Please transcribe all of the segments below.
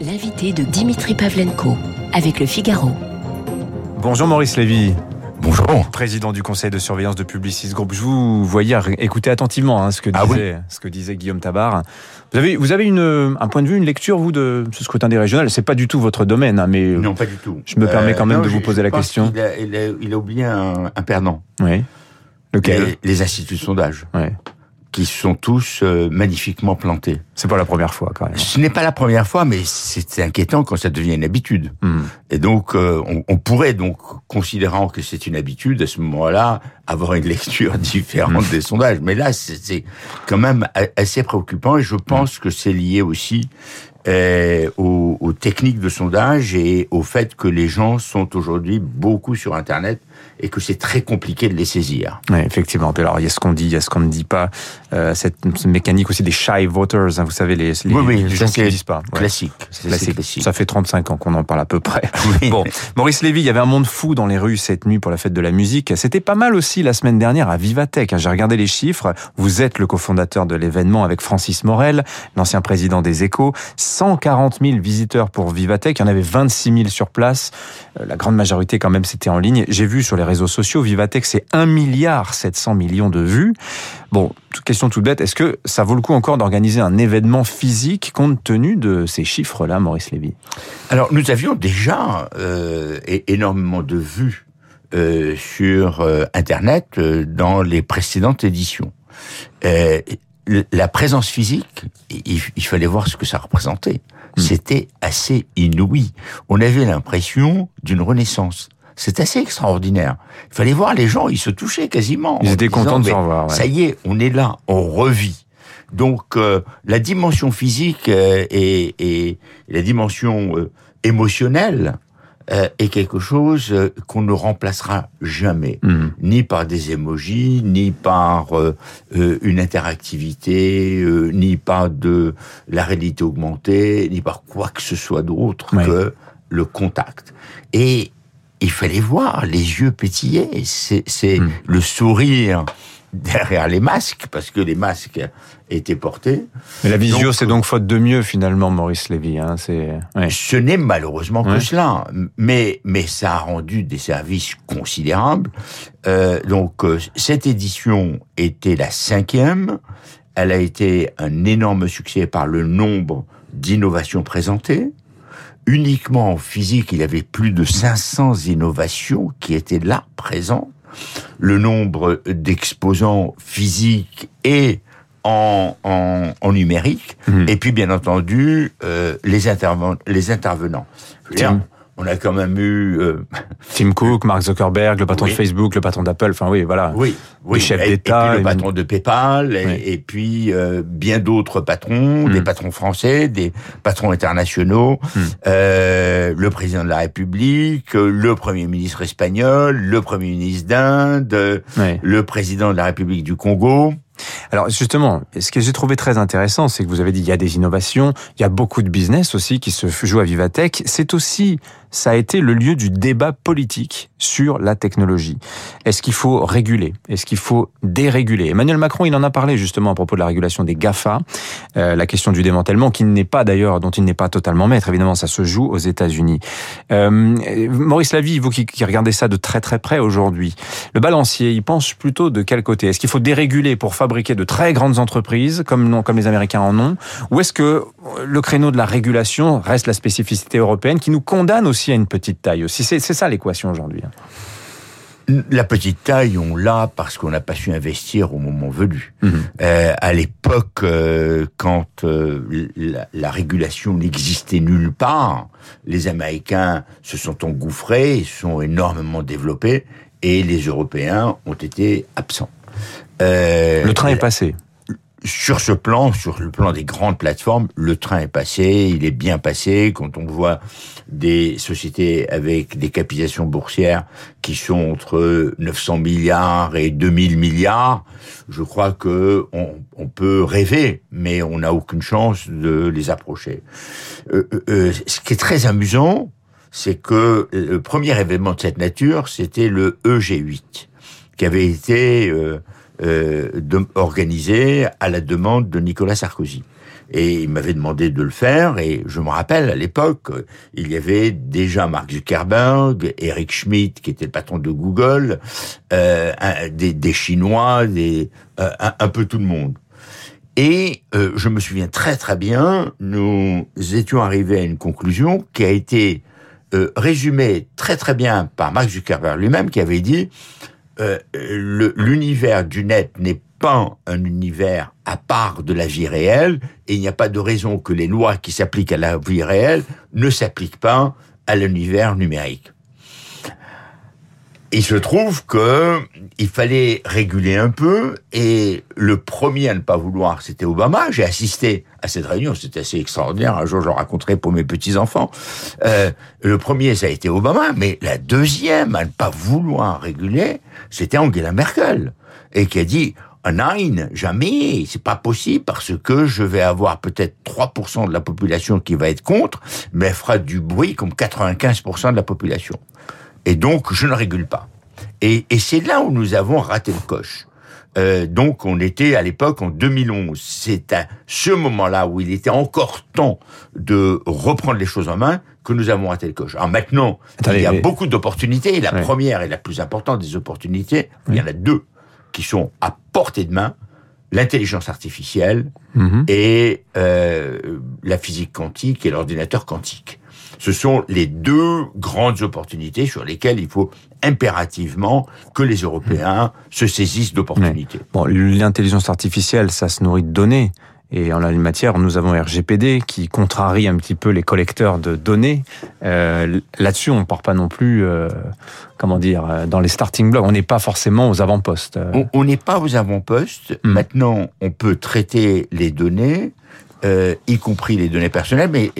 L'invité de Dimitri Pavlenko avec le Figaro. Bonjour Maurice Lévy. Bonjour. Président du conseil de surveillance de Publicis Group. Je vous voyais écouter attentivement hein, ce, que Ah disait, ce que disait Guillaume Tabar. Vous avez, vous avez une, un point de vue, une lecture, vous, de ce scrutin des régionales? C'est pas du tout votre domaine, hein, mais Non, pas du tout. je me permets quand même non, de vous poser je la pense question. a- Il a, il a oublié un, un perdant. oui. Lequel? Les, les instituts de sondage, Ouais. Qui sont tous euh, magnifiquement plantés. C'est pas la première fois, quand même. Ce n'est pas la première fois, mais c'est inquiétant quand ça devient une habitude. Hmm. Et donc, euh, on, on pourrait donc, considérant que c'est une habitude, à ce moment-là, avoir une lecture différente des sondages. Mais là, c'est quand même assez préoccupant, et je pense que c'est lié aussi euh, aux, aux techniques de sondage et au fait que les gens sont aujourd'hui beaucoup sur Internet et que c'est très compliqué de les saisir. Oui, effectivement. Alors, il y a ce qu'on dit, il y a ce qu'on ne dit pas. Euh, cette, cette mécanique aussi des shy voters, hein, vous savez, les, les, Oui, oui, les gens qui ne disent pas. Ouais. Classique. Classique. classique. Ça fait 35 ans qu'on en parle à peu près. Oui. Bon, Maurice Lévy, il y avait un monde fou dans les rues cette nuit pour la fête de la musique. C'était pas mal aussi la semaine dernière à Vivatech. hein. J'ai regardé les chiffres. Vous êtes le cofondateur de l'événement avec Francis Morel, l'ancien président des Échos. 140 000 visiteurs pour Vivatech. Il y en avait 26 000 sur place. Euh, La grande majorité quand même c'était en ligne. J'ai vu sur les réseaux sociaux, Vivatech c'est 1 milliard 700 millions de vues. Bon, question toute bête, est-ce que ça vaut le coup encore d'organiser un événement physique compte tenu de ces chiffres-là, Maurice Lévy? Alors, nous avions déjà euh, énormément de vues euh, sur euh, Internet dans les précédentes éditions. La présence physique, il, il fallait voir ce que ça représentait. C'était assez inouï. On avait l'impression d'une renaissance. C'est assez extraordinaire. Il fallait voir les gens, ils se touchaient quasiment. Ils en étaient contents de s'en voir. ouais. ça y est, on est là, on revit. Donc euh, la dimension physique euh, et, et la dimension euh, émotionnelle euh, est quelque chose euh, qu'on ne remplacera jamais, Mhm. ni par des émojis, ni par euh, une interactivité, euh, ni par de la réalité augmentée, ni par quoi que ce soit d'autre Ouais. que le contact. Et il fallait voir les yeux pétiller, c'est c'est Mm. le sourire derrière les masques, parce que les masques étaient portés. Mais la visio, c'est donc faute de mieux finalement, Maurice Lévy. Hein, c'est ouais. Ce n'est malheureusement Ouais. que cela, mais mais ça a rendu des services considérables. Euh, donc euh, cette édition était la cinquième. Elle a été un énorme succès par le nombre d'innovations présentées. Uniquement en physique, il y avait plus de 500 innovations qui étaient là présentes. Le nombre d'exposants physiques et en, en, en numérique. Mhm. Et puis, bien entendu, euh, les, interven- les intervenants. On a quand même eu... euh, Tim Cook, Mark Zuckerberg, le patron Oui. de Facebook, le patron d'Apple. Enfin oui, voilà. oui, oui. chefs d'État, le patron de PayPal, et, Oui. et puis euh, bien d'autres patrons, Mhm. des patrons français, des patrons internationaux, Mhm. euh, le président de la République, euh, le premier ministre espagnol, le premier ministre d'Inde, euh, le président de la République du Congo. Alors justement, ce que j'ai trouvé très intéressant, c'est que vous avez dit il y a des innovations, il y a beaucoup de business aussi qui se joue à Vivatech. C'est aussi, ça a été le lieu du débat politique sur la technologie. Est-ce qu'il faut réguler? Est-ce qu'il faut déréguler? Emmanuel Macron, il en a parlé justement à propos de la régulation des Gafa, euh, la question du démantèlement, qui n'est pas d'ailleurs, dont il n'est pas totalement maître. Évidemment, ça se joue aux États-Unis. Euh, Maurice Lavie, vous qui, qui regardez ça de très très près aujourd'hui, le balancier, il pense plutôt de quel côté? Est-ce qu'il faut déréguler pour fabriquer de très grandes entreprises, comme, les Américains en ont? Ou est-ce que le créneau de la régulation reste la spécificité européenne qui nous condamne aussi à une petite taille aussi C'est ça l'équation aujourd'hui. hein. La petite taille, on l'a parce qu'on n'a pas su investir au moment venu. Mhm. Euh, à l'époque, euh, quand euh, la, la régulation n'existait nulle part, les Américains se sont engouffrés, se sont énormément développés, et les Européens ont été absents. Le train est passé. Sur ce plan, sur le plan des grandes plateformes, le train est passé, il est bien passé. Quand on voit des sociétés avec des capitalisations boursières qui sont entre 900 milliards et 2000 milliards, je crois que on, peut rêver, mais on n'a aucune chance de les approcher. Euh, euh, euh, ce qui est très amusant, c'est que le premier événement de cette nature, c'était le EG8, qui avait été euh, euh, organisé à la demande de Nicolas Sarkozy. Et il m'avait demandé de le faire, et je me rappelle, à l'époque, il y avait déjà Mark Zuckerberg, Eric Schmidt, qui était le patron de Google, euh, des, des, Chinois, des, euh, un, peu tout le monde. Et euh, je me souviens très très bien, nous étions arrivés à une conclusion qui a été euh, résumée très très bien par Mark Zuckerberg lui-même, qui avait dit euh, l'univers du net n'est pas un univers à part de la vie réelle, et il n'y a pas de raison que les lois qui s'appliquent à la vie réelle ne s'appliquent pas à l'univers numérique. Il se trouve que il fallait réguler un peu et le premier à ne pas vouloir, c'était Obama. J'ai assisté à cette réunion, c'était assez extraordinaire. Un jour, je le raconterai pour mes petits enfants. Euh, le premier, ça a été Obama, mais la deuxième à ne pas vouloir réguler, c'était Angela Merkel et qui a dit Nine, jamais, c'est pas possible parce que je vais avoir peut-être 3% de la population qui va être contre, mais elle fera du bruit comme 95% de la population. Et donc, je ne régule pas. Et, et c'est là où nous avons raté le coche. Euh, donc, on était à l'époque en 2011. C'est à ce moment-là où il était encore temps de reprendre les choses en main que nous avons raté le coche. Alors maintenant, il y a beaucoup d'opportunités. Et la première et la plus importante des opportunités, il y en a deux qui sont à portée de main l'intelligence artificielle mhm. et euh, la physique quantique et l'ordinateur quantique. Ce sont les deux grandes opportunités sur lesquelles il faut impérativement que les Européens se saisissent d'opportunités. Bon, l'intelligence artificielle, ça se nourrit de données. Et en la matière, nous avons RGPD qui contrarie un petit peu les collecteurs de données. Euh, Là-dessus, on ne part pas non plus, euh, comment dire, euh, dans les starting blocks. On n'est pas forcément aux avant-postes. On n'est pas aux avant-postes. Hmm. Maintenant, on peut traiter les données, euh, y compris les données personnelles, mais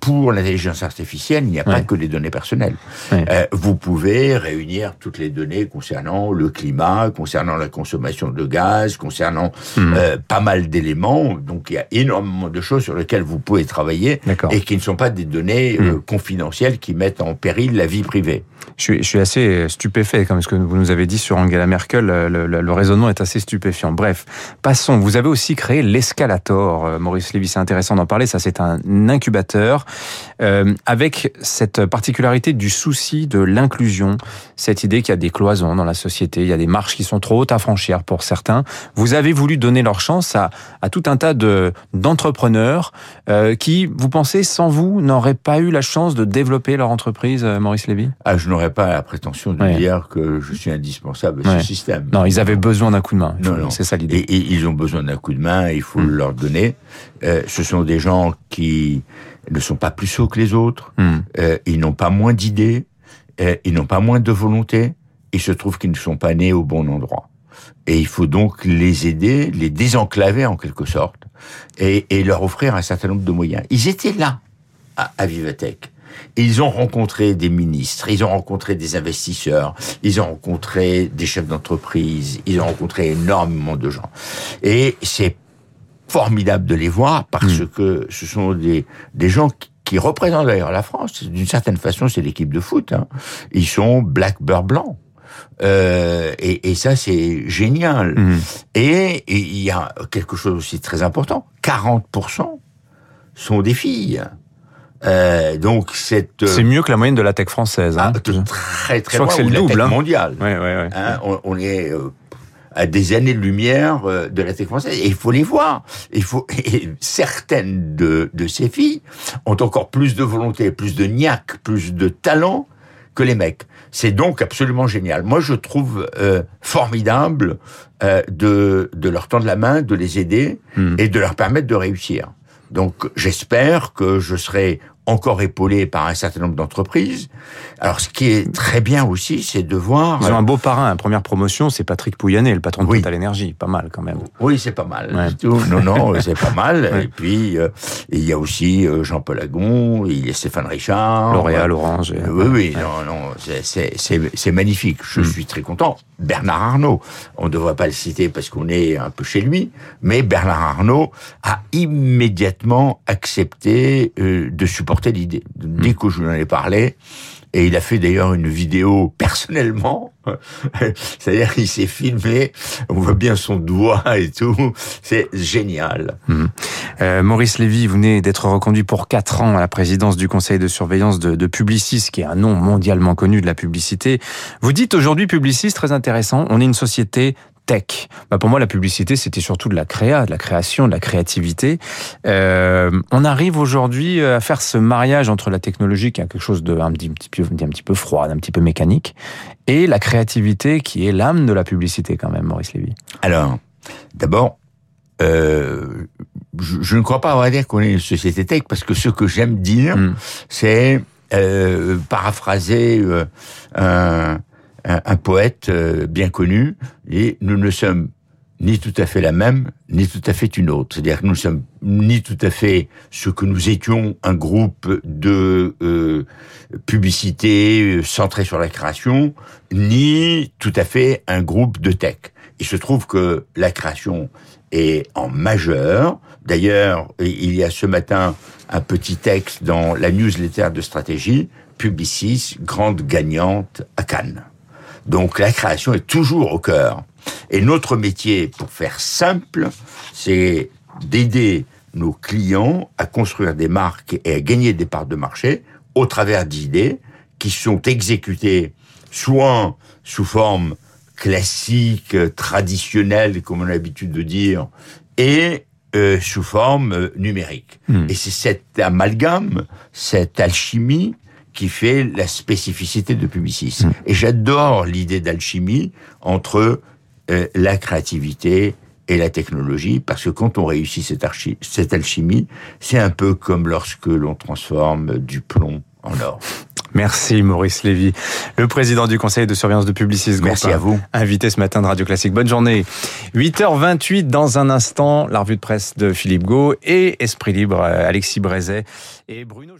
pour l'intelligence artificielle, il n'y a pas que les données personnelles. Euh, vous pouvez réunir toutes les données concernant le climat, concernant la consommation de gaz, concernant hmm. euh, pas mal d'éléments. Donc il y a énormément de choses sur lesquelles vous pouvez travailler et qui ne sont pas des données euh, hmm. confidentielles qui mettent en péril la vie privée. Je suis, je suis assez stupéfait comme ce que vous nous avez dit sur Angela Merkel. Le, le, raisonnement est assez stupéfiant. Bref, passons. Vous avez aussi créé l'escalator, Maurice Lévy. C'est intéressant d'en parler. Ça, c'est un incubateur euh, avec cette particularité du souci de l'inclusion, cette idée qu'il y a des cloisons dans la société, il y a des marches qui sont trop hautes à franchir pour certains. Vous avez voulu donner leur chance à, à tout un tas de d'entrepreneurs euh, qui, vous pensez, sans vous, n'auraient pas eu la chance de développer leur entreprise, euh, Maurice Lévy? Ah, je n'aurais pas la prétention de dire que je suis indispensable à ce système. Non, ils avaient besoin d'un coup de main. C'est ça l'idée. Et, ils ont besoin d'un coup de main, il faut hmm. leur donner. Euh, ce sont des gens qui ne sont pas plus sots que les autres, hmm. euh, ils n'ont pas moins d'idées, euh, ils n'ont pas moins de volonté, il se trouve qu'ils ne sont pas nés au bon endroit. Et il faut donc les aider, les désenclaver en quelque sorte, et, et leur offrir un certain nombre de moyens. Ils étaient là, à, à Vivatech. Ils ont rencontré des ministres, ils ont rencontré des investisseurs, ils ont rencontré des chefs d'entreprise, ils ont rencontré énormément de gens. Et c'est formidable de les voir parce hmm. que ce sont des, des gens qui, représentent d'ailleurs la France. D'une certaine façon, c'est l'équipe de foot. Hein. Ils sont black beurre blanc. Euh, et, et, ça, c'est génial. Hmm. Et il y a quelque chose aussi très important. 40% sont des filles. Euh, donc cette c'est mieux que la moyenne de la tech française. Hein. Ah, très très Je crois que c'est le double. Hein. Mondial. Ouais, ouais, ouais. Hein, on, on, est euh, à des années-lumière euh, de la tech française. Et il faut les voir. Il faut et certaines de, de ces filles ont encore plus de volonté, plus de niaque, plus de talent que les mecs. C'est donc absolument génial. Moi, je trouve euh, formidable euh, de, de leur tendre la main, de les aider hmm. et de leur permettre de réussir. Donc, j'espère que je serai encore épaulé par un certain nombre d'entreprises. Alors, ce qui est très bien aussi, c'est de voir... Ils ont un beau parrain. Première promotion, c'est Patrick Pouyanné, le patron de Total Energy. Pas mal, quand même. Oui, c'est pas mal. Non, non, c'est pas mal. Et puis, euh, il y a aussi euh, Jean-Paul Agon, il y a Stéphane Richard. L'Oréal, Orange. Oui, oui, non, non, c'est magnifique. Je hmm. suis très content. Bernard Arnault, on ne devrait pas le citer parce qu'on est un peu chez lui, mais Bernard Arnault a immédiatement accepté euh, de supporter porté l'idée. Dès que je lui en ai parlé, et il a fait d'ailleurs une vidéo personnellement. C'est-à-dire, il s'est filmé. On voit bien son doigt et tout. C'est génial. Mmh. Euh, Maurice Lévy, vous venez d'être reconduit pour quatre ans à la présidence du conseil de surveillance de, de, Publicis, qui est un nom mondialement connu de la publicité. Vous dites aujourd'hui Publicis, très intéressant. On est une société tech. Bah pour moi, la publicité, c'était surtout de la créa, de la création, de la créativité. Euh, on arrive aujourd'hui à faire ce mariage entre la technologie, qui est quelque chose de un petit, peu, un petit peu froid, un petit peu mécanique, et la créativité, qui est l'âme de la publicité quand même, Maurice Lévy. Alors, d'abord, euh, je, je, ne crois pas avoir à dire qu'on est une société tech, parce que ce que j'aime dire, mm. c'est euh, paraphraser euh, un un, un poète euh, bien connu, et nous ne sommes ni tout à fait la même, ni tout à fait une autre. C'est-à-dire que nous ne sommes ni tout à fait ce que nous étions, un groupe de euh, publicité euh, centré sur la création, ni tout à fait un groupe de tech. Il se trouve que la création est en majeur. D'ailleurs, il y a ce matin un petit texte dans la newsletter de stratégie, Publicis, grande gagnante à Cannes. Donc la création est toujours au cœur. Et notre métier, pour faire simple, c'est d'aider nos clients à construire des marques et à gagner des parts de marché au travers d'idées qui sont exécutées soit sous forme classique, traditionnelle, comme on a l'habitude de dire, et euh, sous forme euh, numérique. Hmm. Et c'est cet amalgame, cette alchimie qui fait la spécificité de Publicis. Mm. Et j'adore l'idée d'alchimie entre euh, la créativité et la technologie, parce que quand on réussit cette, cette alchimie, c'est un peu comme lorsque l'on transforme du plomb en or. Merci Maurice Lévy, le président du conseil de surveillance de Publicis Group. Merci à vous. Invité ce matin de Radio Classique. Bonne journée. 8h28 dans un instant, la revue de presse de Philippe Gau et Esprit Libre, Alexis Brézet et Bruno